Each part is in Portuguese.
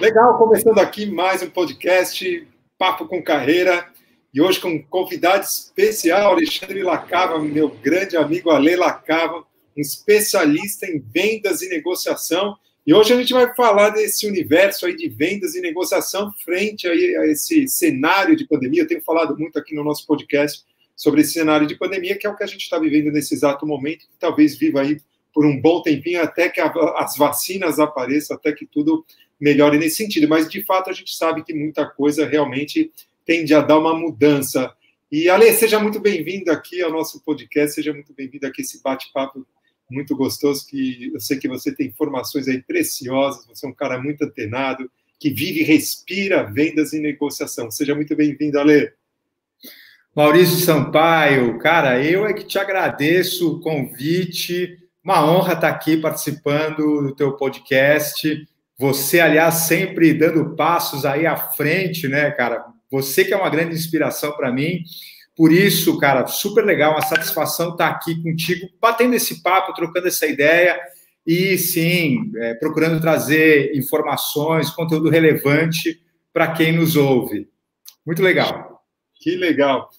Legal, começando aqui mais um podcast Papo com Carreira e hoje com um convidado especial, Alexandre Lacava, meu grande amigo Ale Lacava, um especialista em vendas e negociação. E hoje a gente vai falar desse universo aí de vendas e negociação frente aí a esse cenário de pandemia. Eu tenho falado muito aqui no nosso podcast sobre esse cenário de pandemia, que é o que a gente está vivendo nesse exato momento, que talvez viva aí por um bom tempinho até que as vacinas apareçam, até que tudo melhore nesse sentido. Mas, de fato, a gente sabe que muita coisa realmente tende a dar uma mudança. E, Ale, seja muito bem-vindo aqui ao nosso podcast, seja muito bem-vindo aqui a esse bate-papo muito gostoso, que eu sei que você tem informações aí preciosas, você é um cara muito antenado, que vive e respira vendas e negociação. Seja muito bem-vindo, Ale. Maurício Sampaio, cara, eu é que te agradeço o convite, uma honra estar aqui participando do teu podcast. Você, aliás, sempre dando passos aí à frente, né, cara? Você que é uma grande inspiração para mim. Por isso, cara, super legal, uma satisfação estar aqui contigo, batendo esse papo, trocando essa ideia e, sim, é, procurando trazer informações, conteúdo relevante para quem nos ouve. Muito legal. Que legal.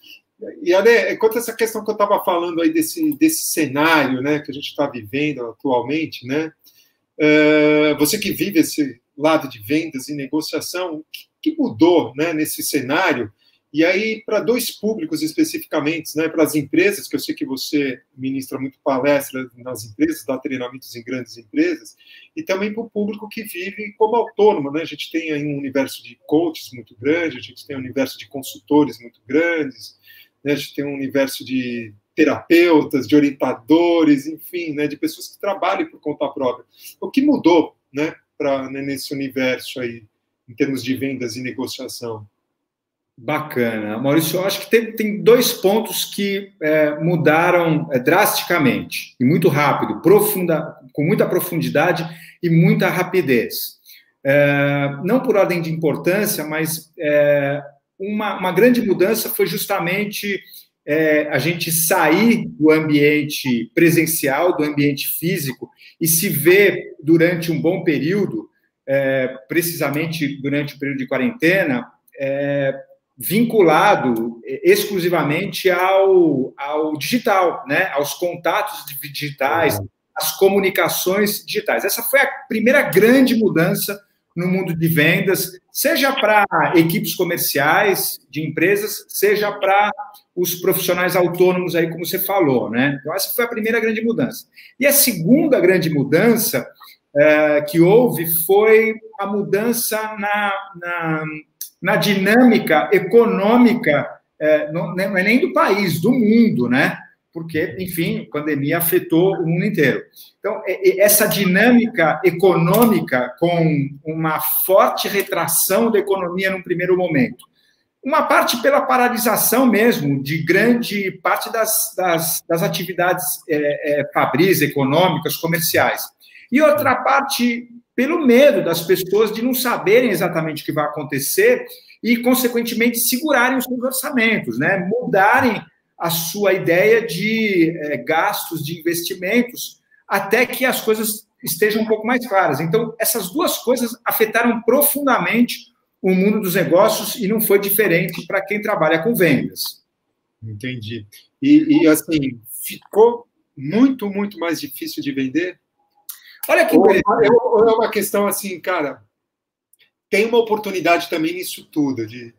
E, Ale, quanto a essa questão que eu estava falando aí desse, desse cenário né, que a gente está vivendo atualmente, né? Eh, você que vive esse lado de vendas e negociação, o que, mudou né, nesse cenário? E aí, para dois públicos especificamente, né, para as empresas, que eu sei que você ministra muito palestra nas empresas, dá treinamentos em grandes empresas, e também para o público que vive como autônomo. Né? A gente tem aí um universo de coaches muito grande, a gente tem um universo de consultores muito grandes, né? a gente tem um universo de terapeutas, de orientadores, enfim, né, de pessoas que trabalham por conta própria. O que mudou, né, para né, nesse universo aí, em termos de vendas e negociação? Bacana. Maurício, eu acho que tem, tem dois pontos que é, mudaram é, drasticamente e muito rápido, profunda, com muita profundidade e muita rapidez. É, não por ordem de importância, mas é, uma, uma grande mudança foi justamente é, a gente sair do ambiente presencial, do ambiente físico, e se ver durante um bom período, é, precisamente durante o período de quarentena, é, vinculado exclusivamente ao, ao digital, né? aos contatos digitais, às comunicações digitais. Essa foi a primeira grande mudança no mundo de vendas, seja para equipes comerciais de empresas, seja para os profissionais autônomos aí, como você falou, né? Então, essa foi a primeira grande mudança. E a segunda grande mudança é, que houve foi a mudança na, na, na dinâmica econômica, é, não, não é nem do país, do mundo, né? Porque, enfim, a pandemia afetou o mundo inteiro. Então, essa dinâmica econômica com uma forte retração da economia num primeiro momento. Uma parte pela paralisação mesmo de grande parte das, das, das atividades é, é, fabris, econômicas, comerciais. E outra parte pelo medo das pessoas de não saberem exatamente o que vai acontecer e, consequentemente, segurarem os seus orçamentos, né? mudarem a sua ideia de é, gastos, de investimentos, até que as coisas estejam um pouco mais claras. Então, essas duas coisas afetaram profundamente o mundo dos negócios e não foi diferente para quem trabalha com vendas. Entendi. E, e, assim, ficou muito, muito mais difícil de vender? Olha que interessante. É uma questão assim, cara, tem uma oportunidade também nisso tudo, de,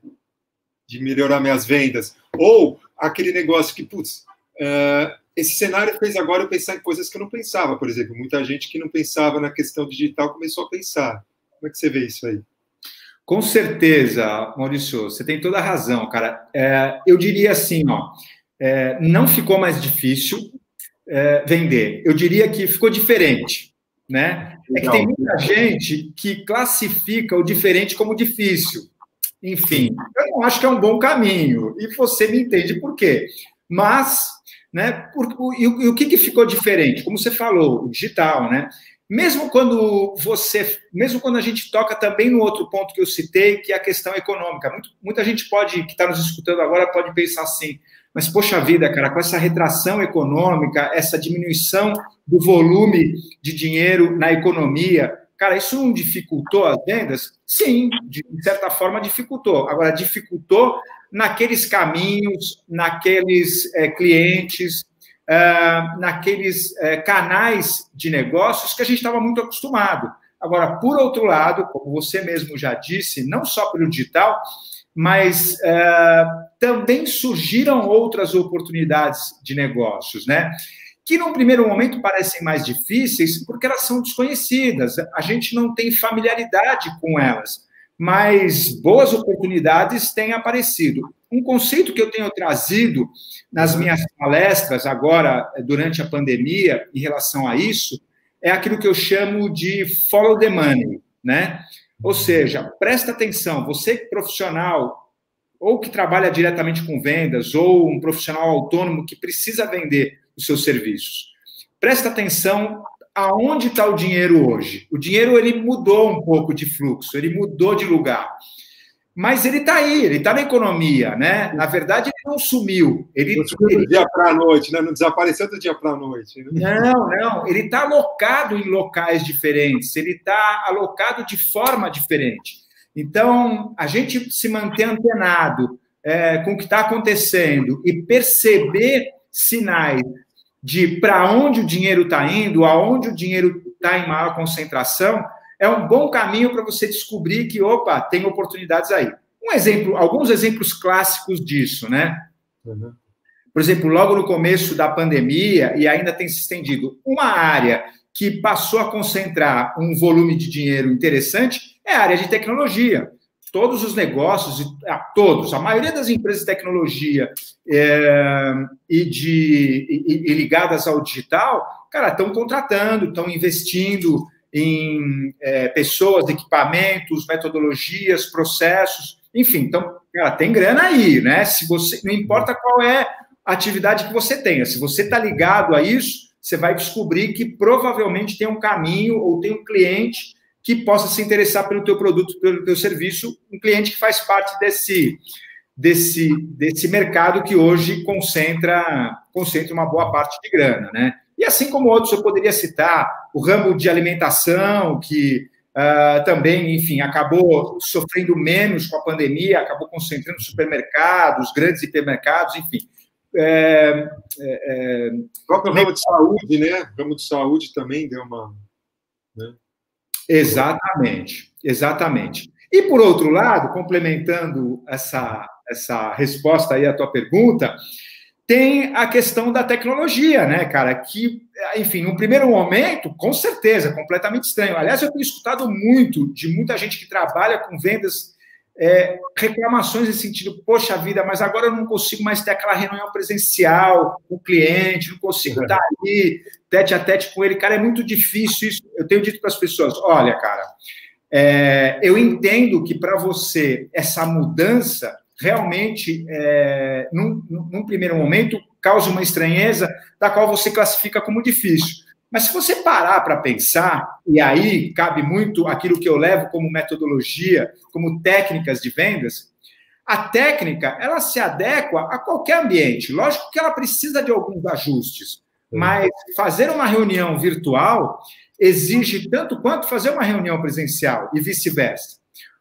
de melhorar minhas vendas. Ou aquele negócio que, putz, uh, esse cenário fez agora eu pensar em coisas que eu não pensava, por exemplo. Muita gente que não pensava na questão digital começou a pensar. Como é que você vê isso aí? Com certeza, Maurício, você tem toda a razão, cara. É, eu diria assim, ó, é, não ficou mais difícil é, vender. Eu diria que ficou diferente, né? É que tem muita gente que classifica o diferente como difícil. Enfim, eu não acho que é um bom caminho. E você me entende por quê. Mas, né, por, e, e o que, que ficou diferente? Como você falou, o digital, né? Mesmo quando você, mesmo quando a gente toca também no outro ponto que eu citei, que é a questão econômica. Muito, muita gente pode, que está nos escutando agora, pode pensar assim, mas poxa vida, cara, com essa retração econômica, essa diminuição do volume de dinheiro na economia, Cara, isso não dificultou as vendas? Sim, de certa forma dificultou. Agora, dificultou naqueles caminhos, naqueles é, clientes, é, naqueles é, canais de negócios que a gente estava muito acostumado. Agora, por outro lado, como você mesmo já disse, não só pelo digital, mas é, também surgiram outras oportunidades de negócios, né? Que num primeiro momento parecem mais difíceis porque elas são desconhecidas, a gente não tem familiaridade com elas, mas boas oportunidades têm aparecido. Um conceito que eu tenho trazido nas minhas palestras agora, durante a pandemia, em relação a isso, é aquilo que eu chamo de follow the money, né? Ou seja, presta atenção, você profissional ou que trabalha diretamente com vendas ou um profissional autônomo que precisa vender os seus serviços. Presta atenção aonde está o dinheiro hoje. O dinheiro ele mudou um pouco de fluxo, ele mudou de lugar. Mas ele está aí, ele está na economia, né? Na verdade, ele não sumiu. Ele, não sumiu do dia para a noite, né? Não desapareceu do dia para a noite. Né? Não, não. Ele está alocado em locais diferentes, ele está alocado de forma diferente. Então, a gente se manter antenado é, com o que está acontecendo e perceber sinais de para onde o dinheiro está indo, aonde o dinheiro está em maior concentração, é um bom caminho para você descobrir que, opa, tem oportunidades aí. Um exemplo, alguns exemplos clássicos disso, né? Uhum. Por exemplo, logo no começo da pandemia, e ainda tem se estendido, uma área que passou a concentrar um volume de dinheiro interessante é a área de tecnologia todos os negócios, a todos, a maioria das empresas de tecnologia é, e, de, e, e, ligadas ao digital, cara, estão contratando, estão investindo em é, pessoas, equipamentos, metodologias, processos, enfim, então, cara, tem grana aí, né? Se você, não importa qual é a atividade que você tenha, se você está ligado a isso, você vai descobrir que provavelmente tem um caminho ou tem um cliente que possa se interessar pelo teu produto, pelo teu serviço, um cliente que faz parte desse desse desse mercado que hoje concentra concentra uma boa parte de grana, né? E assim como outros, eu poderia citar o ramo de alimentação, que uh, também, enfim, acabou sofrendo menos com a pandemia, acabou concentrando supermercados, grandes hipermercados, enfim. É, é, é o próprio ramo de saúde, né? O ramo de saúde também deu uma. Né? Exatamente, exatamente. E por outro lado, complementando essa, essa resposta aí à tua pergunta, tem a questão da tecnologia, né, cara? Que, enfim, no primeiro momento, com certeza, completamente estranho. Aliás, eu tenho escutado muito de muita gente que trabalha com vendas é, reclamações nesse sentido, poxa vida, mas agora eu não consigo mais ter aquela reunião presencial com o cliente, não consigo estar ali, tete a tete com ele. Cara, é muito difícil isso. Eu tenho dito para as pessoas: olha, cara, é, eu entendo que para você essa mudança realmente, é, num, num primeiro momento, causa uma estranheza da qual você classifica como difícil. Mas se você parar para pensar, e aí cabe muito aquilo que eu levo como metodologia, como técnicas de vendas, a técnica ela se adequa a qualquer ambiente. Lógico que ela precisa de alguns ajustes, mas fazer uma reunião virtual exige tanto quanto fazer uma reunião presencial e vice-versa.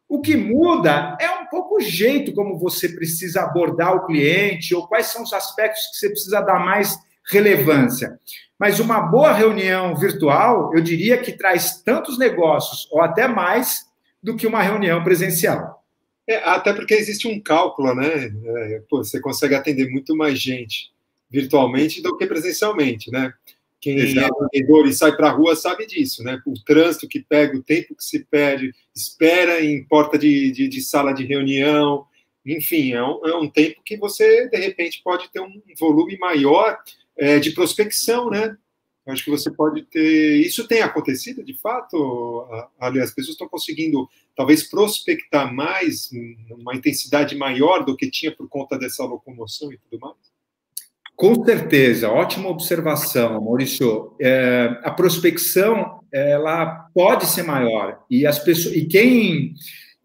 O que muda é um pouco o jeito como você precisa abordar o cliente ou quais são os aspectos que você precisa dar mais relevância. Mas uma boa reunião virtual, eu diria que traz tantos negócios, ou até mais, do que uma reunião presencial. É, até porque existe um cálculo, né? É, pô, você consegue atender muito mais gente virtualmente do que presencialmente, né? Quem Exato. é vendedor e sai para a rua sabe disso, né? O trânsito que pega, o tempo que se perde, espera em porta de, de, de sala de reunião, enfim, é um, é um, tempo que você, de repente, pode ter um volume maior é, de prospecção, né? Acho que você pode ter. Isso tem acontecido de fato? Ali, as pessoas estão conseguindo, talvez, prospectar mais, uma intensidade maior do que tinha por conta dessa locomoção e tudo mais? Com certeza, ótima observação, Maurício. É, a prospecção ela pode ser maior e as pessoas e quem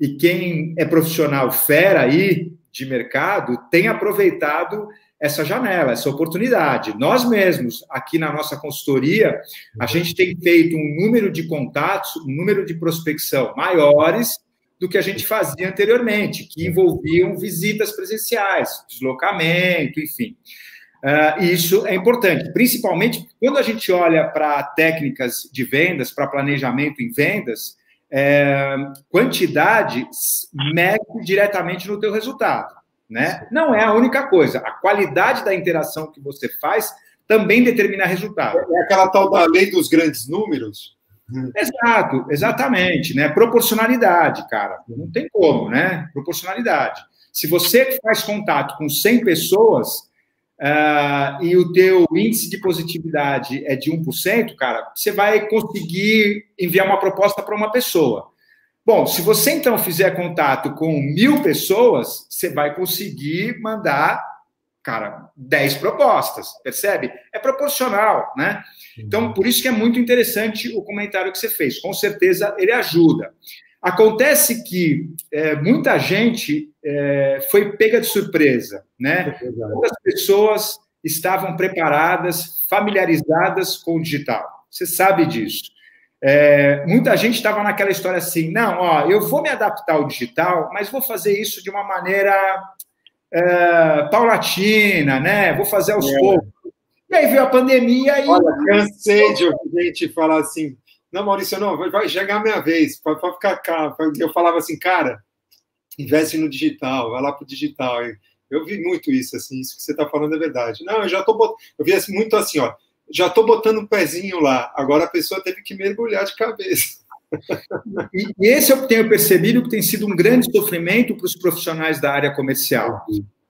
e quem é profissional fera aí de mercado tem aproveitado essa janela, essa oportunidade. Nós mesmos, aqui na nossa consultoria, a gente tem feito um número de contatos, um número de prospecção maiores do que a gente fazia anteriormente, que envolviam visitas presenciais, deslocamento, enfim. Uh, isso é importante, principalmente quando a gente olha para técnicas de vendas, para planejamento em vendas, é, quantidade mede diretamente no teu resultado, né? Não é a única coisa. A qualidade da interação que você faz também determina resultado. É aquela tal da lei dos grandes números. Exato, exatamente, né? Proporcionalidade, cara. Não tem como, né? Proporcionalidade. Se você faz contato com 100 pessoas uh, e o teu índice de positividade é de 1%, cara, você vai conseguir enviar uma proposta para uma pessoa. Bom, se você então fizer contato com mil pessoas, você vai conseguir mandar, cara, 10 propostas, percebe? É proporcional, né? Então, por isso que é muito interessante o comentário que você fez. Com certeza ele ajuda. Acontece que é, muita gente é, foi pega de surpresa, né? Muitas pessoas estavam preparadas, familiarizadas com o digital. Você sabe disso. É, muita gente estava naquela história assim, não, ó, eu vou me adaptar ao digital, mas vou fazer isso de uma maneira é, paulatina, né? Vou fazer aos é. poucos. E aí veio a pandemia e. Olha, cansei de ouvir gente falar assim, não, Maurício, não, vai chegar a minha vez, pode, pode ficar cá. Eu falava assim, cara, investe no digital, vai lá para o digital. Eu vi muito isso, assim, isso que você está falando é verdade. Não, eu já estou botando. Eu vi assim, muito assim, ó já estou botando um pezinho lá, agora a pessoa teve que mergulhar de cabeça. E, e esse eu tenho percebido que tem sido um grande sofrimento para os profissionais da área comercial,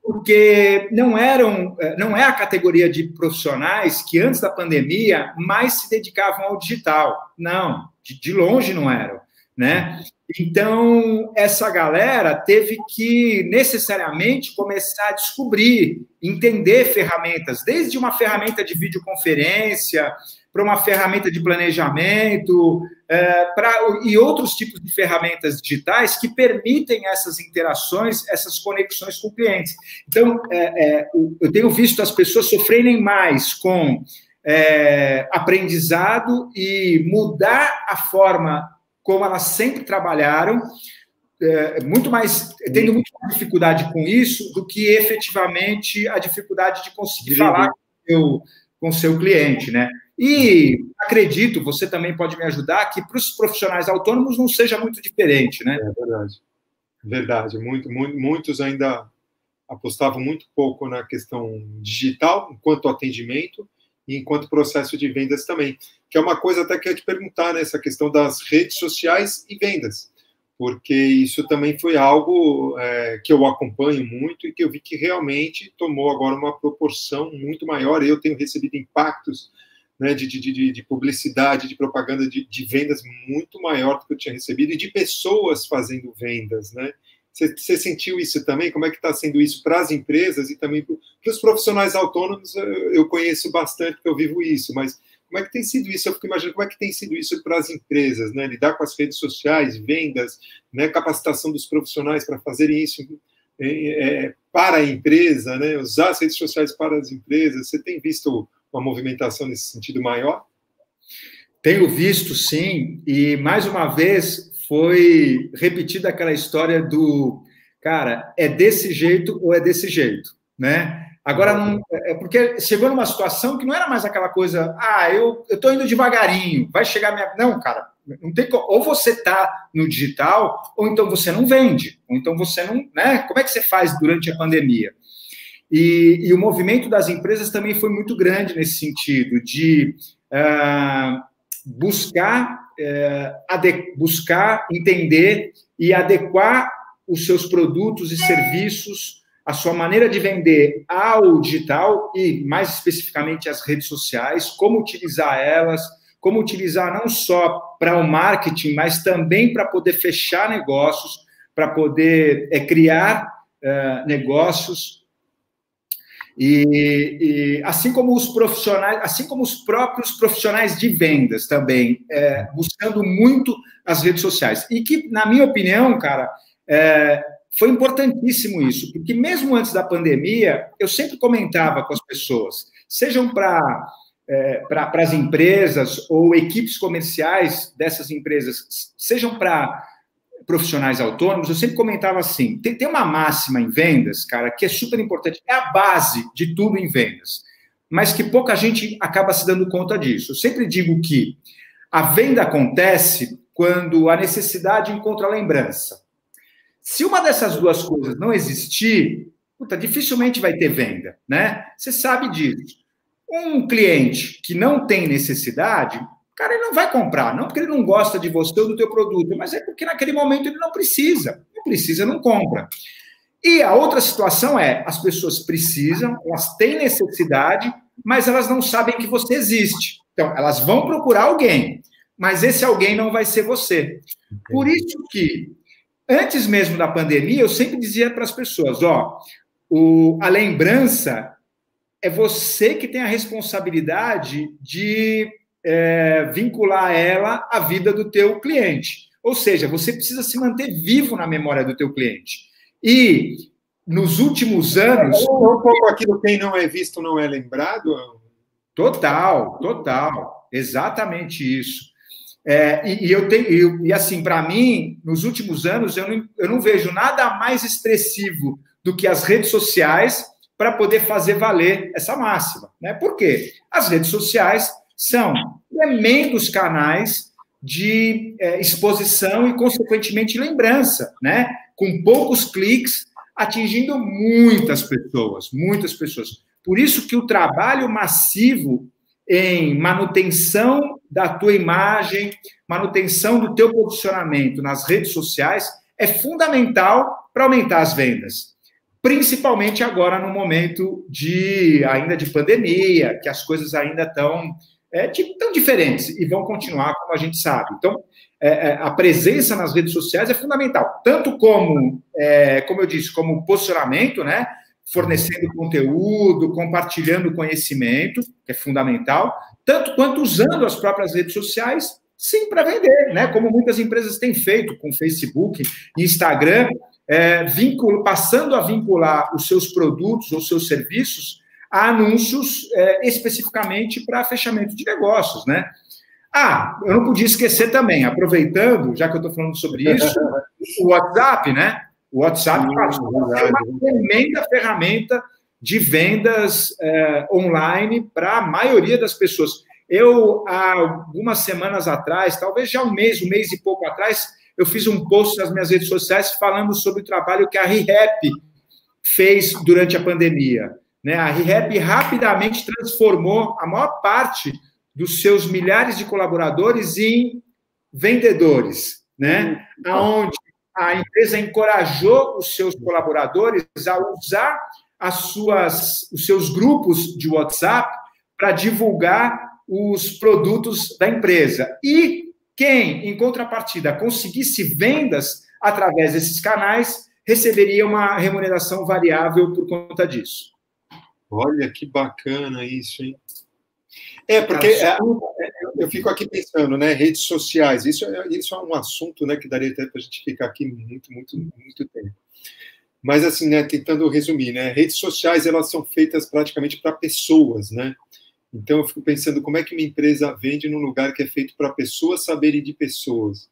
porque não eram, não é a categoria de profissionais que antes da pandemia mais se dedicavam ao digital. Não, de, de longe não eram, né? Então, essa galera teve que necessariamente começar a descobrir, entender ferramentas, desde uma ferramenta de videoconferência, para uma ferramenta de planejamento, é, pra, e outros tipos de ferramentas digitais que permitem essas interações, essas conexões com clientes. Então, é, é, eu tenho visto as pessoas sofrerem mais com é, aprendizado e mudar a forma como elas sempre trabalharam, é, muito mais tendo muito mais dificuldade com isso do que efetivamente a dificuldade de conseguir falar com o seu, com seu cliente, né? E acredito, você também pode me ajudar, que para os profissionais autônomos não seja muito diferente, né? É verdade. Verdade. Muito, muito, muitos ainda apostavam muito pouco na questão digital, enquanto atendimento, e enquanto processo de vendas também. Que é uma coisa até que eu ia te perguntar, né, essa questão das redes sociais e vendas, porque isso também foi algo é, que eu acompanho muito e que eu vi que realmente tomou agora uma proporção muito maior. Eu tenho recebido impactos né, de, de, de, de, publicidade, de propaganda, de, de vendas muito maior do que eu tinha recebido e de pessoas fazendo vendas, né? Você, sentiu isso também? Como é que está sendo isso para as empresas e também para os profissionais autônomos? Eu conheço bastante, porque eu vivo isso, mas como é que tem sido isso? Eu fico imaginando como é que tem sido isso para as empresas, né? Lidar com as redes sociais, vendas, né? capacitação dos profissionais para fazerem isso é, para a empresa, né? Usar as redes sociais para as empresas. Você tem visto uma movimentação nesse sentido maior? Tenho visto, sim, e mais uma vez foi repetida aquela história do cara, é desse jeito ou é desse jeito, né? Agora não é porque chegou numa situação que não era mais aquela coisa, ah, eu eu tô indo devagarinho, vai chegar minha não, cara, não tem ou você tá no digital ou então você não vende, ou então você não, né? Como é que você faz durante a pandemia? E, e o movimento das empresas também foi muito grande nesse sentido de uh, buscar é, buscar entender e adequar os seus produtos e serviços, a sua maneira de vender ao digital e, mais especificamente, as redes sociais, como utilizar elas, como utilizar não só para o marketing, mas também para poder fechar negócios, para poder é, criar é, negócios e, e, assim como os profissionais, assim como os próprios profissionais de vendas também, é, buscando muito as redes sociais. E que, na minha opinião, cara, é, foi importantíssimo isso, porque mesmo antes da pandemia, eu sempre comentava com as pessoas, sejam para é, para as empresas ou equipes comerciais dessas empresas, sejam para profissionais autônomos, eu sempre comentava assim: tem, tem uma máxima em vendas, cara, que é super importante, é a base de tudo em vendas, mas que pouca gente acaba se dando conta disso. Eu sempre digo que a venda acontece quando a necessidade encontra a lembrança. Se uma dessas duas coisas não existir, puta, dificilmente vai ter venda, né? Você sabe disso. Um cliente que não tem necessidade, cara, ele não vai comprar, não porque ele não gosta de você ou do teu produto, mas é porque naquele momento ele não precisa. Não precisa, não compra. E a outra situação é, as pessoas precisam, elas têm necessidade, mas elas não sabem que você existe. Então, elas vão procurar alguém, mas esse alguém não vai ser você. Por isso que, antes mesmo da pandemia, eu sempre dizia para as pessoas, ó, o, a lembrança é você que tem a responsabilidade de é, vincular ela à vida do teu cliente. Ou seja, você precisa se manter vivo na memória do teu cliente. E nos últimos anos. É um pouco aquilo quem não é visto não é lembrado. Total, total, exatamente isso. É, e, e, eu tenho, e, e assim, para mim, nos últimos anos, eu não, eu não vejo nada mais expressivo do que as redes sociais para poder fazer valer essa máxima. Né? Por quê? As redes sociais são tremendos canais de é, exposição e, consequentemente, lembrança, né? com poucos cliques, atingindo muitas pessoas, muitas pessoas. Por isso que o trabalho massivo em manutenção da tua imagem, manutenção do teu posicionamento nas redes sociais é fundamental para aumentar as vendas principalmente agora no momento de ainda de pandemia, que as coisas ainda estão é, tão diferentes e vão continuar como a gente sabe. Então, é, é, a presença nas redes sociais é fundamental, tanto como, é, como eu disse, como posicionamento, né? Fornecendo conteúdo, compartilhando conhecimento, que é fundamental, tanto quanto usando as próprias redes sociais, sim, para vender, né? Como muitas empresas têm feito com Facebook, Instagram, é, passando a vincular os seus produtos ou seus serviços a anúncios é, especificamente para fechamento de negócios, né? Ah, eu não podia esquecer também, aproveitando, já que eu estou falando sobre isso, o WhatsApp, né? O WhatsApp é uma tremenda ferramenta de vendas é, online para a maioria das pessoas. Eu, há algumas semanas atrás, talvez já um mês, um mês e pouco atrás, eu fiz um post nas minhas redes sociais falando sobre o trabalho que a ReHap fez durante a pandemia. Né? A ReHap rapidamente transformou a maior parte dos seus milhares de colaboradores em vendedores, né? Aonde a empresa encorajou os seus colaboradores a usar as suas, os seus grupos de WhatsApp para divulgar os produtos da empresa. E quem, em contrapartida, conseguisse vendas através desses canais, receberia uma remuneração variável por conta disso. Olha que bacana isso, hein? É, porque é, eu fico aqui pensando, né? Redes sociais, isso é, isso é um assunto né, que daria até para a gente ficar aqui muito, muito, muito tempo. Mas, assim, né, tentando resumir, né? Redes sociais, elas são feitas praticamente para pessoas, né? Então, eu fico pensando como é que uma empresa vende num lugar que é feito para pessoas saberem de pessoas.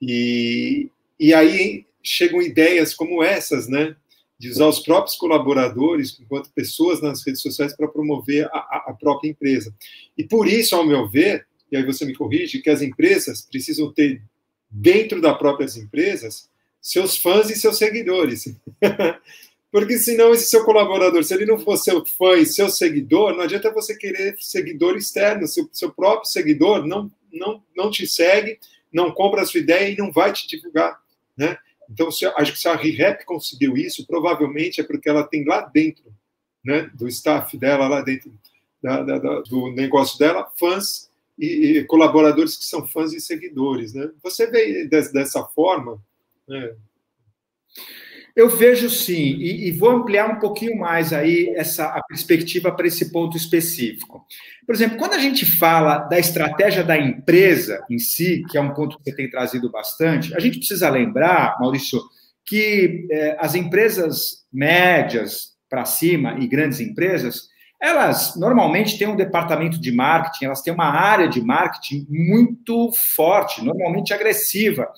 E, e aí chegam ideias como essas, né? De usar os próprios colaboradores enquanto pessoas nas redes sociais para promover a, a própria empresa. E por isso, ao meu ver, e aí você me corrige, que as empresas precisam ter dentro das próprias empresas seus fãs e seus seguidores. Porque senão esse seu colaborador, se ele não for seu fã e seu seguidor, não adianta você querer seguidor externo. Seu, seu próprio seguidor não, não, não te segue, não compra a sua ideia e não vai te divulgar. Né? Então, se, acho que se a ReHap conseguiu isso, provavelmente é porque ela tem lá dentro né, do staff dela, lá dentro da, da, da, do negócio dela, fãs e, e, colaboradores que são fãs e seguidores. Né? Você vê dessa forma. Né? Eu vejo sim, e, e, vou ampliar um pouquinho mais aí essa a perspectiva para esse ponto específico. Por exemplo, quando a gente fala da estratégia da empresa em si, que é um ponto que você tem trazido bastante, a gente precisa lembrar, Maurício, que é, as empresas médias para cima e grandes empresas, elas normalmente têm um departamento de marketing, elas têm uma área de marketing muito forte, normalmente agressiva,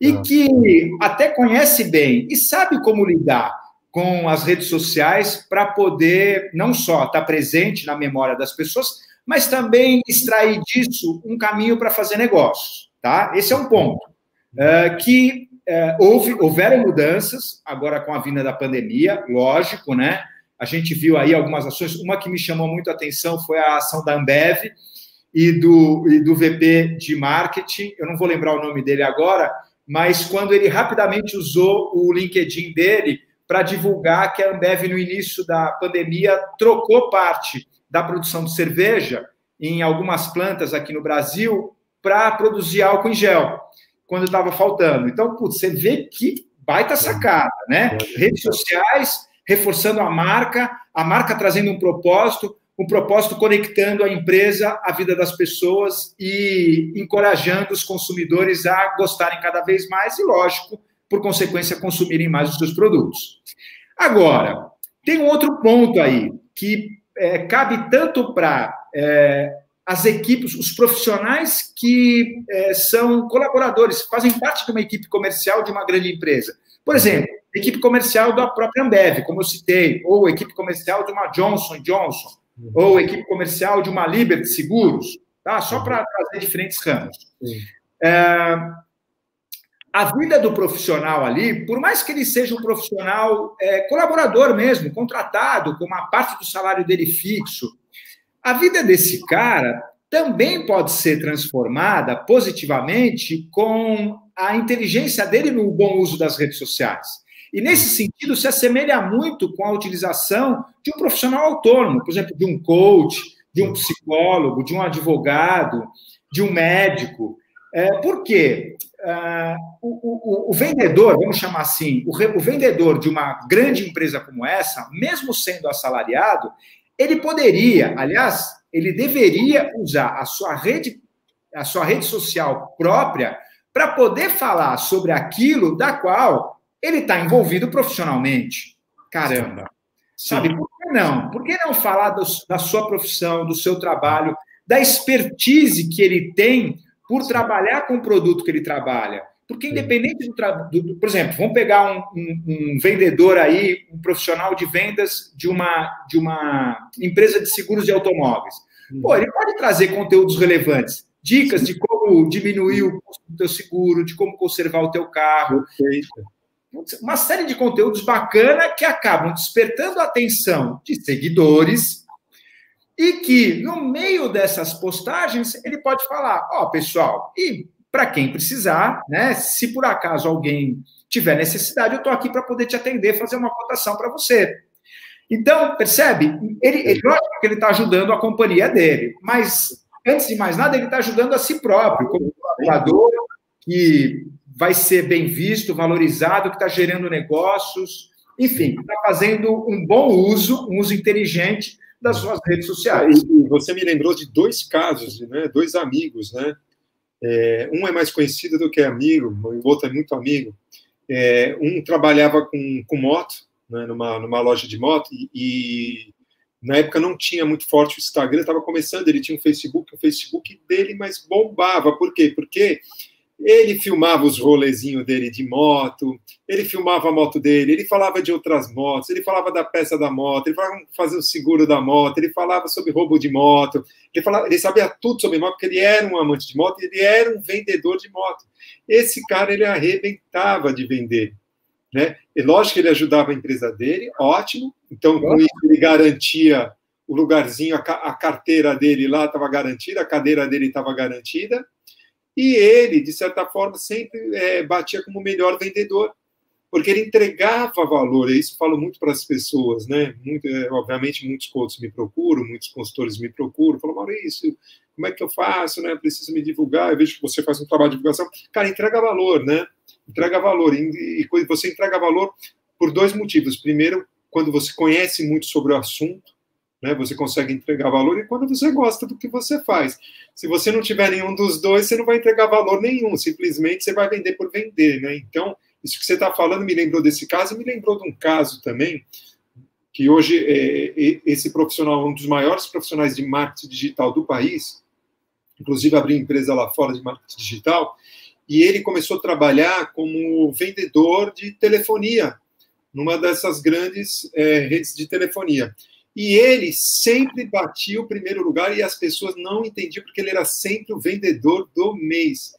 e ah. que até conhece bem e sabe como lidar com as redes sociais para poder não só estar presente na memória das pessoas, mas também extrair disso um caminho para fazer negócios, tá? Esse é um ponto. Uh, que uh, houve, houveram mudanças agora com a vinda da pandemia, lógico, né? A gente viu aí algumas ações. Uma que me chamou muito a atenção foi a ação da Ambev e do, e do VP de marketing. Eu não vou lembrar o nome dele agora, mas quando ele rapidamente usou o LinkedIn dele para divulgar que a Ambev, no início da pandemia, trocou parte da produção de cerveja em algumas plantas aqui no Brasil para produzir álcool em gel, quando estava faltando. Então, putz, você vê que baita sacada, né? Redes sociais reforçando a marca, a marca trazendo um propósito, um propósito conectando a empresa à vida das pessoas e encorajando os consumidores a gostarem cada vez mais e, lógico, por consequência, consumirem mais os seus produtos. Agora, tem um outro ponto aí que é, cabe tanto para é, as equipes, os profissionais que é, são colaboradores, fazem parte de uma equipe comercial de uma grande empresa. Por exemplo, equipe comercial da própria Ambev, como eu citei, ou equipe comercial de uma Johnson Johnson. Ou equipe comercial de uma Liberty Seguros, tá? Só para trazer diferentes ramos. É, a vida do profissional ali, por mais que ele seja um profissional é, colaborador mesmo, contratado, com uma parte do salário dele fixo, a vida desse cara também pode ser transformada positivamente com a inteligência dele no bom uso das redes sociais. E nesse sentido, se assemelha muito com a utilização de um profissional autônomo, por exemplo, de um coach, de um psicólogo, de um advogado, de um médico. É, por quê? Uh, o, o, o, vendedor, vamos chamar assim, o, o, vendedor de uma grande empresa como essa, mesmo sendo assalariado, ele poderia, aliás, ele deveria usar a sua rede, a sua rede social própria para poder falar sobre aquilo da qual ele está envolvido profissionalmente. Caramba. Sabe, por que não? Por que não falar do, da sua profissão, do seu trabalho, da expertise que ele tem por trabalhar com o produto que ele trabalha? Porque independente do, trabalho, por exemplo, vamos pegar um, um, um, vendedor aí, um profissional de vendas de uma, de uma empresa de seguros de automóveis. Uhum. Pô, ele pode trazer conteúdos relevantes, dicas de como diminuir o custo do teu seguro, de como conservar o teu carro. Perfeito uma série de conteúdos bacana que acabam despertando a atenção de seguidores e que, no meio dessas postagens, ele pode falar: Ó, oh, pessoal, e para quem precisar, né? Se por acaso alguém tiver necessidade, eu estou aqui para poder te atender, fazer uma cotação para você. Então, percebe? Ele, ele, lógico que ele está ajudando a companhia dele, mas antes de mais nada, ele está ajudando a si próprio, como colaborador que vai ser bem visto, valorizado, que está gerando negócios, enfim, está fazendo um bom uso, um uso inteligente das suas redes sociais. Você me lembrou de dois casos, né? dois amigos, né? É, um é mais conhecido do que amigo, o outro é muito amigo. É, um trabalhava com, com moto, né, numa, numa loja de moto, e, e na época não tinha muito forte o Instagram, estava começando, ele tinha um Facebook, o Facebook dele, mas bombava. Por quê? Porque ele filmava os rolezinhos dele de moto, ele filmava a moto dele, ele falava de outras motos, ele falava da peça da moto, ele falava fazer o seguro da moto, ele falava sobre roubo de moto, ele, falava, ele sabia tudo sobre moto, porque ele era um amante de moto, ele era um vendedor de moto. Esse cara, ele arrebentava de vender. Né? E lógico que ele ajudava a empresa dele, ótimo. Então, com isso, ele garantia o lugarzinho, a carteira dele lá estava garantida, a cadeira dele estava garantida e ele, de certa forma, sempre é, batia como o melhor vendedor, porque ele entregava valor, e isso eu falo muito para as pessoas, né? Muito, é, obviamente, muitos coaches me procuram, muitos consultores me procuram, falam, Maurício, como é que eu faço, né? Eu preciso me divulgar, eu vejo que você faz um trabalho de divulgação. Cara, entrega valor, né? Entrega valor, e, e você entrega valor por dois motivos. Primeiro, quando você conhece muito sobre o assunto, né? Você consegue entregar valor e quando você gosta do que você faz. Se você não tiver nenhum dos dois, você não vai entregar valor nenhum, simplesmente você vai vender por vender, né? Então, Isso que você está falando me lembrou desse caso e me lembrou de um caso também que hoje é, esse profissional, um dos maiores profissionais de marketing digital do país, inclusive abriu empresa lá fora de marketing digital, e ele começou a trabalhar como vendedor de telefonia numa dessas grandes é, redes de telefonia. E ele sempre batia o primeiro lugar e as pessoas não entendiam porque ele era sempre o vendedor do mês.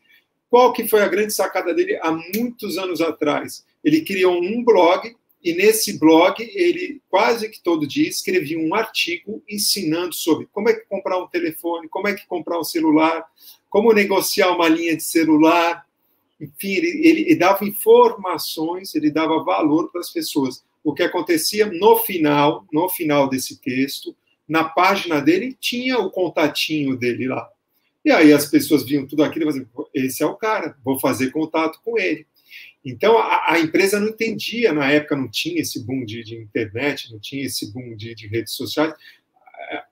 Qual que foi a grande sacada dele há muitos anos atrás? Ele criou um blog e nesse blog ele quase que todo dia escrevia um artigo ensinando sobre como é que comprar um telefone, como é que comprar um celular, como negociar uma linha de celular, enfim, ele, ele, ele dava informações, ele dava valor para as pessoas. O que acontecia no final, no final desse texto, na página dele tinha o contatinho dele lá. E aí as pessoas viam tudo aquilo e faziam, esse é o cara, vou fazer contato com ele. Então a, a, empresa não entendia, na época não tinha esse boom de, de internet, não tinha esse boom de, de, redes sociais.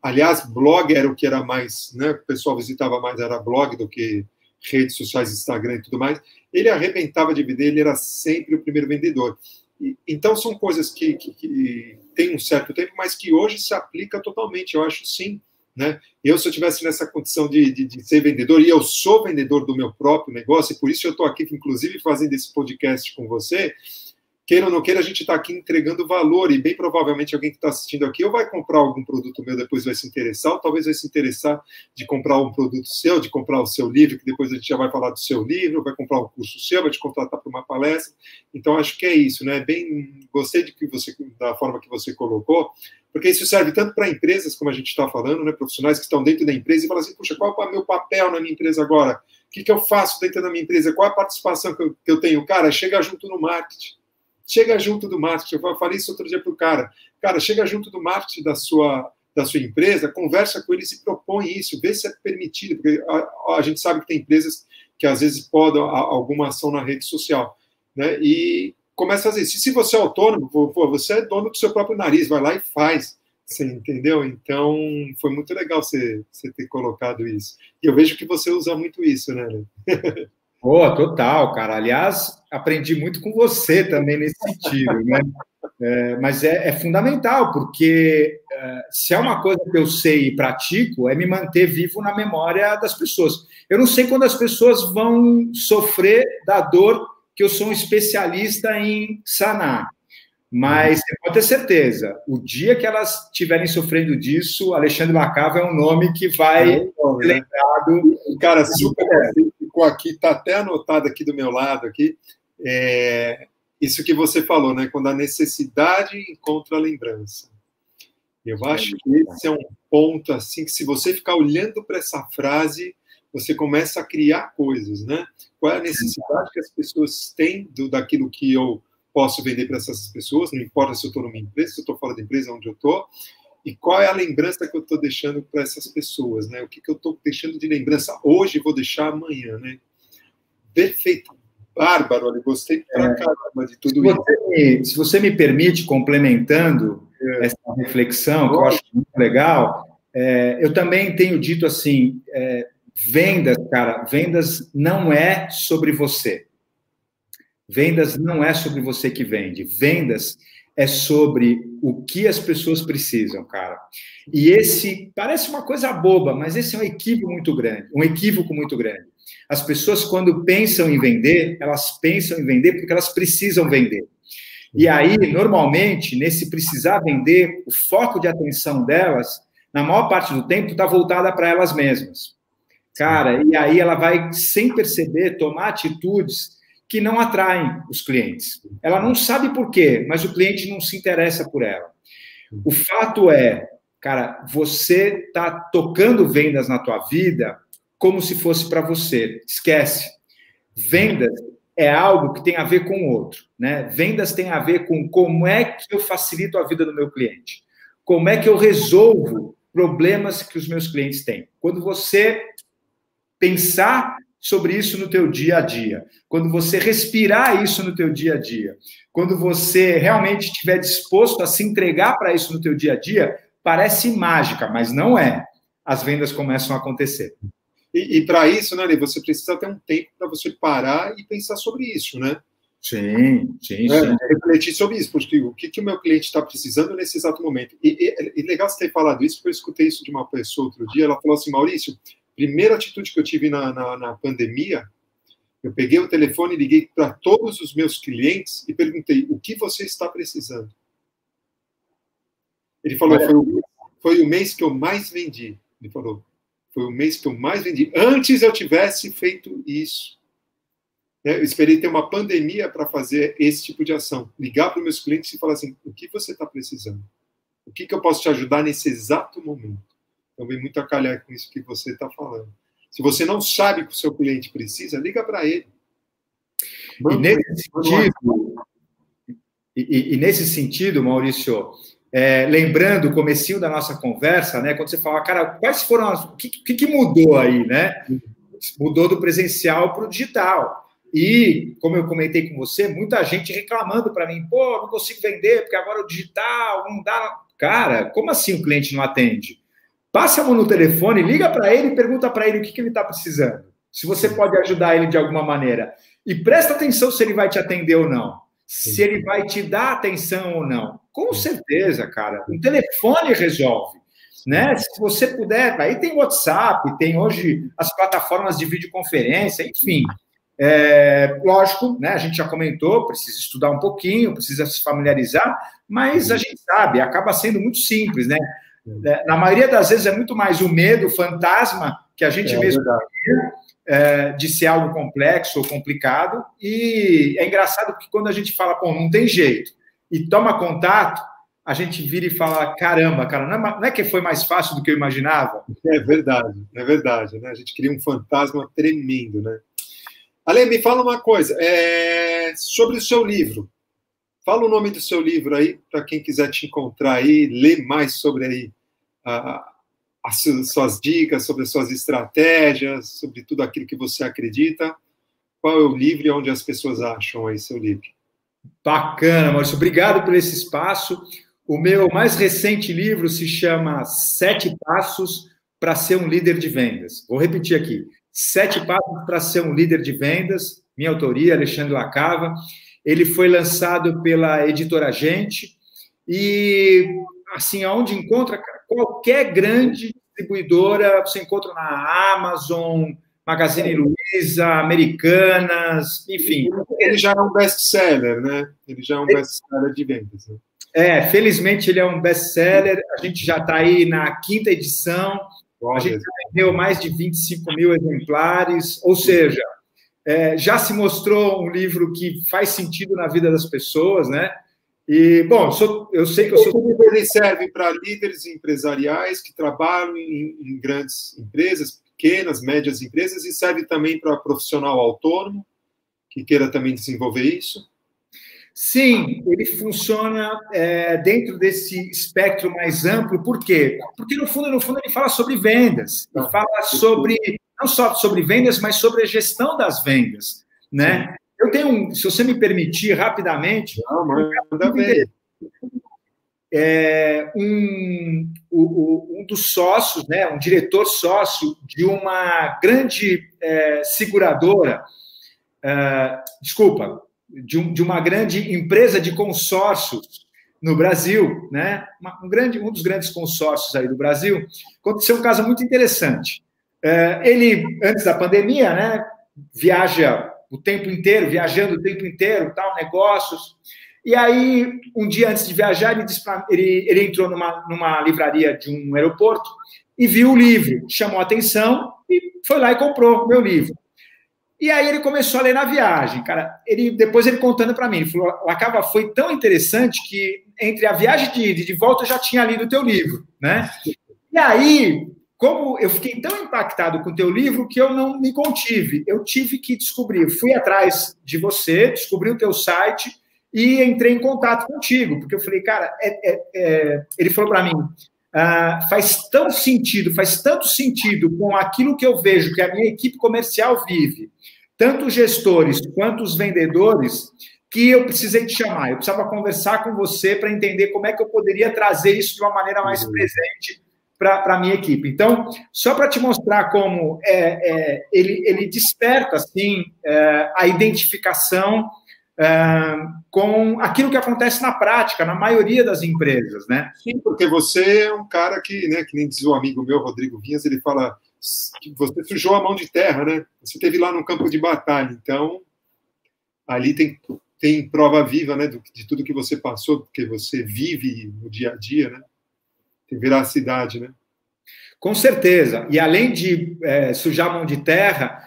Aliás, blog era o que era mais, né? O pessoal visitava mais, era blog do que redes sociais, Instagram e tudo mais. Ele arrebentava de vender, ele era sempre o primeiro vendedor. Então são coisas que, que, que têm um certo tempo, mas que hoje se aplica totalmente. Eu acho sim né? Eu, se eu tivesse nessa condição de, de, de, ser vendedor, e eu sou vendedor do meu próprio negócio, e por isso eu estou aqui, inclusive, fazendo esse podcast com você, queira ou não queira, a gente está aqui entregando valor, e bem provavelmente alguém que está assistindo aqui ou vai comprar algum produto meu, depois vai se interessar, ou talvez vai se interessar de comprar um produto seu, de comprar o seu livro, que depois a gente já vai falar do seu livro, vai comprar um curso seu, vai te contratar para uma palestra. Então, acho que é isso, né? Bem, gostei de que você, da forma que você colocou, porque isso serve tanto para empresas, como a gente está falando, né? Profissionais que estão dentro da empresa e falam assim, puxa, qual é o meu papel na minha empresa agora? O que, que eu faço dentro da minha empresa? Qual é a participação que eu, que eu tenho? Cara, chega junto no marketing chega junto do marketing. Eu falei isso outro dia para o cara. Cara, chega junto do marketing da sua, da sua empresa, conversa com eles e propõe isso, vê se é permitido, porque a, a gente sabe que tem empresas que às vezes podem alguma ação na rede social. Né? E começa a fazer isso. Se você é autônomo, você é dono do seu próprio nariz, vai lá e faz. Você entendeu? Então, foi muito legal você, você ter colocado isso. E eu vejo que você usa muito isso, né? Pô, total, cara. Aliás, aprendi muito com você também nesse sentido, né? É, mas é, é, fundamental, porque é, se é uma coisa que eu sei e pratico, é me manter vivo na memória das pessoas. Eu não sei quando as pessoas vão sofrer da dor que eu sou um especialista em sanar. Mas você pode ter certeza, o dia que elas estiverem sofrendo disso, Alexandre Lacava é um nome que vai é, ser né? lembrado. Cara, super ficou aqui, está até anotado aqui do meu lado aqui. É, isso que você falou, né? Quando a necessidade encontra a lembrança. Eu acho que esse é um ponto assim que se você ficar olhando para essa frase, você começa a criar coisas, né? Qual é a necessidade que as pessoas têm do, daquilo que eu posso vender para essas pessoas? Não importa se eu estou numa empresa, se eu estou fora da empresa, onde eu estou. E qual é a lembrança que eu estou deixando para essas pessoas, né? O que, que eu estou deixando de lembrança hoje vou deixar amanhã, né? Perfeito. Bárbaro, eu gostei pra é. caramba de tudo se isso. Me, se você me permite, complementando é. essa reflexão, que eu acho muito legal, é, eu também tenho dito assim, é, vendas, cara, vendas não é sobre você. Vendas não é sobre você que vende. Vendas é sobre o que as pessoas precisam, cara. E esse parece uma coisa boba, mas esse é um equívoco muito grande, um equívoco muito grande. As pessoas quando pensam em vender, elas pensam em vender porque elas precisam vender. E aí, normalmente, nesse precisar vender, o foco de atenção delas, na maior parte do tempo, está voltada para elas mesmas. Cara, e aí ela vai, sem perceber, tomar atitudes que não atraem os clientes. Ela não sabe por quê, mas o cliente não se interessa por ela. O fato é, cara, você está tocando vendas na tua vida como se fosse para você. Esquece. Vendas é algo que tem a ver com o outro, né? Vendas tem a ver com como é que eu facilito a vida do meu cliente. Como é que eu resolvo problemas que os meus clientes têm. Quando você pensar sobre isso no teu dia a dia, quando você respirar isso no teu dia a dia, quando você realmente estiver disposto a se entregar para isso no teu dia a dia, parece mágica, mas não é. As vendas começam a acontecer. E, e para isso, né, você precisa ter um tempo para você parar e pensar sobre isso, né? Sim, sim, é, sim. refletir sobre isso, porque o que, que o meu cliente está precisando nesse exato momento. E, e, e, legal você ter falado isso, porque eu escutei isso de uma pessoa outro dia, ela falou assim, Maurício, primeira atitude que eu tive na, na, na pandemia, eu peguei o telefone e liguei para todos os meus clientes e perguntei, o que você está precisando? Ele falou, foi o, foi o mês que eu mais vendi. Ele falou, foi o mês que eu mais vendi. Antes eu tivesse feito isso. Né? Eu esperei ter uma pandemia para fazer esse tipo de ação. Ligar para os meus clientes e falar assim: o que você está precisando? O que, que eu posso te ajudar nesse exato momento? Então, vem muito a calhar com isso que você está falando. Se você não sabe que o seu cliente precisa, liga para ele. e nesse, sentido, e, e, nesse sentido, Maurício, é, lembrando o comecinho da nossa conversa, né, quando você fala, cara, quais foram as, o que, que mudou aí, né? Mudou do presencial para o digital. E, como eu comentei com você, muita gente reclamando para mim, pô, não consigo vender, porque agora o digital não dá. Cara, como assim o cliente não atende? Passa a mão no telefone, liga para ele e pergunta para ele o que, que ele está precisando. Se você pode ajudar ele de alguma maneira. E presta atenção se ele vai te atender ou não. Se ele vai te dar atenção ou não. Com certeza, cara. Um telefone resolve. Né? Se você puder, aí tem WhatsApp, tem hoje as plataformas de videoconferência, enfim. É, lógico, né, a gente já comentou, precisa estudar um pouquinho, precisa se familiarizar, mas a gente sabe, acaba sendo muito simples, né? É, na maioria das vezes é muito mais o medo, o fantasma que a gente é, mesmo tem é, de ser algo complexo ou complicado. E é engraçado que quando a gente fala, pô, não tem jeito, e toma contato, a gente vira e fala, caramba, cara, não é, não é que foi mais fácil do que eu imaginava? É verdade, é verdade, né? A gente cria um fantasma tremendo, né? Ale, me fala uma coisa, é, sobre o seu livro. Fala o nome do seu livro aí, para quem quiser te encontrar aí, ler mais sobre aí as suas dicas, sobre as suas estratégias, sobre tudo aquilo que você acredita. Qual é o livro e onde as pessoas acham aí seu livro? Bacana, Maurício. Obrigado por esse espaço. O meu mais recente livro se chama Sete Passos para ser um líder de vendas. Vou repetir aqui. Sete Passos para ser um líder de vendas, minha autoria, Alexandre Lacava. Ele foi lançado pela editora Gente e, assim, aonde encontra qualquer grande distribuidora, você encontra na Amazon, Magazine Luiza, Americanas, enfim. Ele já é um best-seller, né? Ele já é um best-seller de vendas. Né? É, felizmente ele é um best-seller. A gente já está aí na quinta edição. A gente vendeu mais de 25 mil exemplares, ou seja, é, já se mostrou um livro que faz sentido na vida das pessoas, né? E, bom, eu, sou, eu sei que eu sou. Ele serve para líderes empresariais que trabalham em, em grandes empresas, pequenas, médias empresas, e serve também para profissional autônomo que queira também desenvolver isso. Sim, ele funciona é, dentro desse espectro mais amplo, por quê? Porque, no fundo, no fundo, ele fala sobre vendas, ele fala sobre, não só sobre vendas, mas sobre a gestão das vendas, né? Eu tenho um, se você me permitir, rapidamente... Não, manda ver. É, um, um, dos sócios, né, um diretor sócio de uma grande é, seguradora, é, desculpa, de, um, de uma grande empresa de consórcios no Brasil, né? Um, grande, um dos grandes consórcios aí do Brasil, aconteceu um caso muito interessante. É, ele, antes da pandemia, né, viaja o tempo inteiro, viajando o tempo inteiro, tal, negócios. E aí, um dia antes de viajar, ele, pra, ele, ele entrou numa, numa livraria de um aeroporto e viu o livro, chamou a atenção e foi lá e comprou o meu livro. E aí ele começou a ler na viagem, cara. Ele depois ele contando para mim, ele falou: "Acaba foi tão interessante que entre a viagem de ida e de volta eu já tinha lido o teu livro, né?" E aí, como eu fiquei tão impactado com o teu livro que eu não me contive. Eu tive que descobrir, fui atrás de você, descobri o teu site e entrei em contato contigo, porque eu falei, cara, é, é, é... ele falou para mim, ah, faz tão sentido, faz tanto sentido com aquilo que eu vejo que a minha equipe comercial vive, tanto os gestores quanto os vendedores, que eu precisei te chamar. Eu precisava conversar com você para entender como é que eu poderia trazer isso de uma maneira mais uhum. presente para a minha equipe. Então, só para te mostrar como é, é, ele, ele desperta assim é, a identificação com aquilo que acontece na prática, na maioria das empresas, né? Sim, porque você é um cara que, né, que nem diz o amigo meu, Rodrigo Vinhas, ele fala que você sujou a mão de terra, né? Você teve lá no campo de batalha, então ali tem, tem prova viva, né, de tudo que você passou, porque você vive no dia a dia, né? Veracidade, né? Com certeza. E além de é, sujar a mão de terra,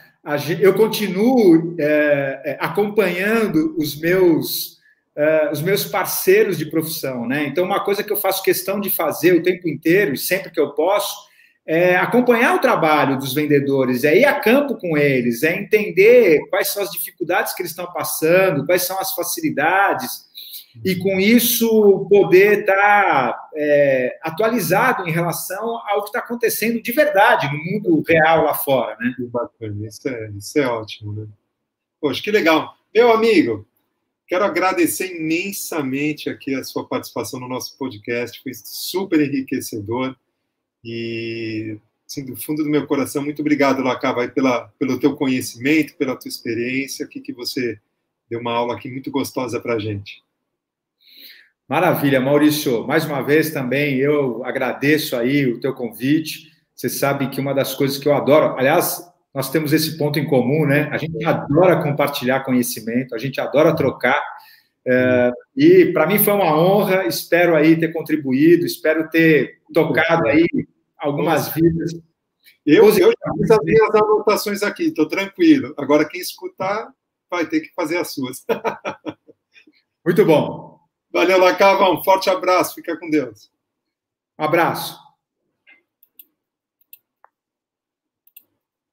eu continuo é, é, acompanhando os meus é, os meus parceiros de profissão, né? Então, uma coisa que eu faço questão de fazer o tempo inteiro e sempre que eu posso é acompanhar o trabalho dos vendedores, é ir a campo com eles, é entender quais são as dificuldades que eles estão passando, quais são as facilidades e com isso poder estar tá, é, atualizado em relação ao que está acontecendo de verdade no mundo real lá fora, né? Que bacana, isso é, isso é ótimo, né? Poxa, que legal. Meu amigo, quero agradecer imensamente aqui a sua participação no nosso podcast, foi super enriquecedor e, assim, do fundo do meu coração, muito obrigado, Lacava, pela, pelo teu conhecimento, pela tua experiência, aqui que você deu uma aula aqui muito gostosa para a gente. Maravilha, Maurício. Mais uma vez também eu agradeço aí o teu convite. Você sabe que uma das coisas que eu adoro, aliás, nós temos esse ponto em comum, né? A gente adora compartilhar conhecimento, a gente adora trocar. É, e para mim foi uma honra. Espero aí ter contribuído, espero ter tocado aí algumas vidas. Eu, eu já fiz as minhas anotações aqui, estou tranquilo. Agora quem escutar vai ter que fazer as suas. Muito bom. Valeu, Lacava. Um forte abraço. Fica com Deus. Um abraço.